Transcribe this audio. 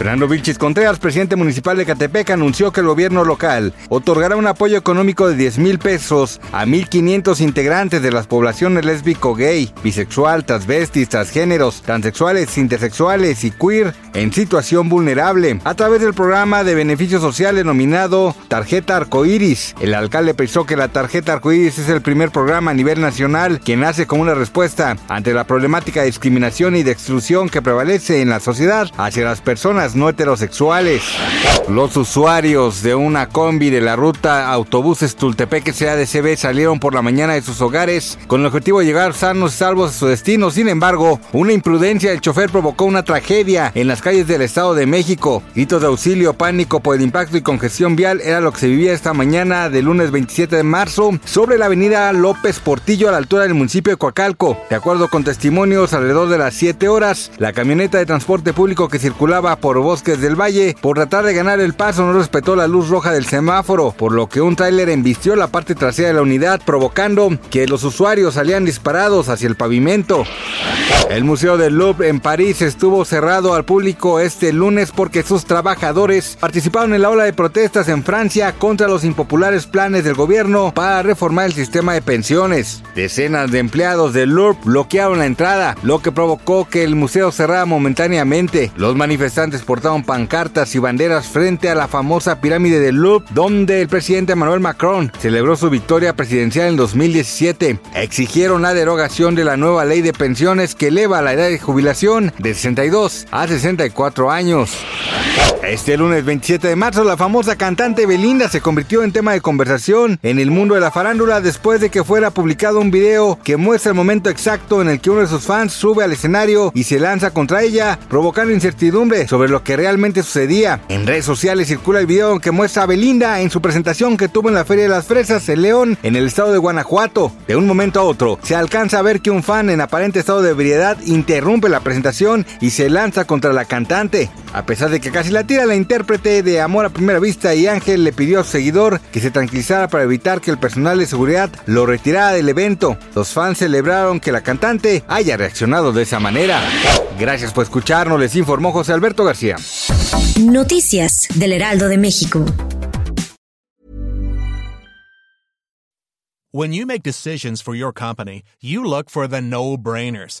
Fernando Vilchis Contreras, presidente municipal de Catepec, anunció que el gobierno local otorgará un apoyo económico de 10 mil pesos a 1.500 integrantes de las poblaciones lésbico, gay, bisexual, transvestis, transgéneros, transexuales, intersexuales y queer en situación vulnerable a través del programa de beneficio social denominado Tarjeta Arcoiris. El alcalde pensó que la Tarjeta Arcoiris es el primer programa a nivel nacional que nace como una respuesta ante la problemática de discriminación y de exclusión que prevalece en la sociedad hacia las personas no heterosexuales. Los usuarios de una combi de la ruta Autobuses Tultepec CADCB salieron por la mañana de sus hogares con el objetivo de llegar sanos y salvos a su destino. Sin embargo, una imprudencia del chofer provocó una tragedia en las calles del Estado de México. Hitos de auxilio, pánico por el impacto y congestión vial era lo que se vivía esta mañana del lunes 27 de marzo sobre la avenida López Portillo a la altura del municipio de Coacalco. De acuerdo con testimonios, alrededor de las 7 horas, la camioneta de transporte público que circulaba por Bosques del Valle, por tratar de ganar el paso, no respetó la luz roja del semáforo, por lo que un tráiler embistió la parte trasera de la unidad, provocando que los usuarios salían disparados hacia el pavimento. El Museo del Louvre en París estuvo cerrado al público este lunes porque sus trabajadores participaron en la ola de protestas en Francia contra los impopulares planes del gobierno para reformar el sistema de pensiones. Decenas de empleados del Louvre bloquearon la entrada, lo que provocó que el museo cerrara momentáneamente. Los manifestantes portaron pancartas y banderas frente a la famosa pirámide del Louvre, donde el presidente Emmanuel Macron celebró su victoria presidencial en 2017. Exigieron la derogación de la nueva ley de pensiones que eleva la edad de jubilación de 62 a 64 años. Este lunes 27 de marzo, la famosa cantante Belinda se convirtió en tema de conversación en el mundo de la farándula después de que fuera publicado un video que muestra el momento exacto en el que uno de sus fans sube al escenario y se lanza contra ella, provocando incertidumbre sobre lo que realmente sucedía. En redes sociales circula el video que muestra a Belinda en su presentación que tuvo en la Feria de las Fresas en León, en el estado de Guanajuato. De un momento a otro, se alcanza a ver que un fan en aparente estado de ebriedad interrumpe la presentación y se lanza contra la cantante. A pesar de que casi la tira, la intérprete de Amor a Primera Vista y Ángel le pidió a su seguidor que se tranquilizara para evitar que el personal de seguridad lo retirara del evento. Los fans celebraron que la cantante haya reaccionado de esa manera. Gracias por escucharnos, les informó José Alberto García. Noticias del Heraldo de México. When you make decisions for your company, you look for the no-brainers.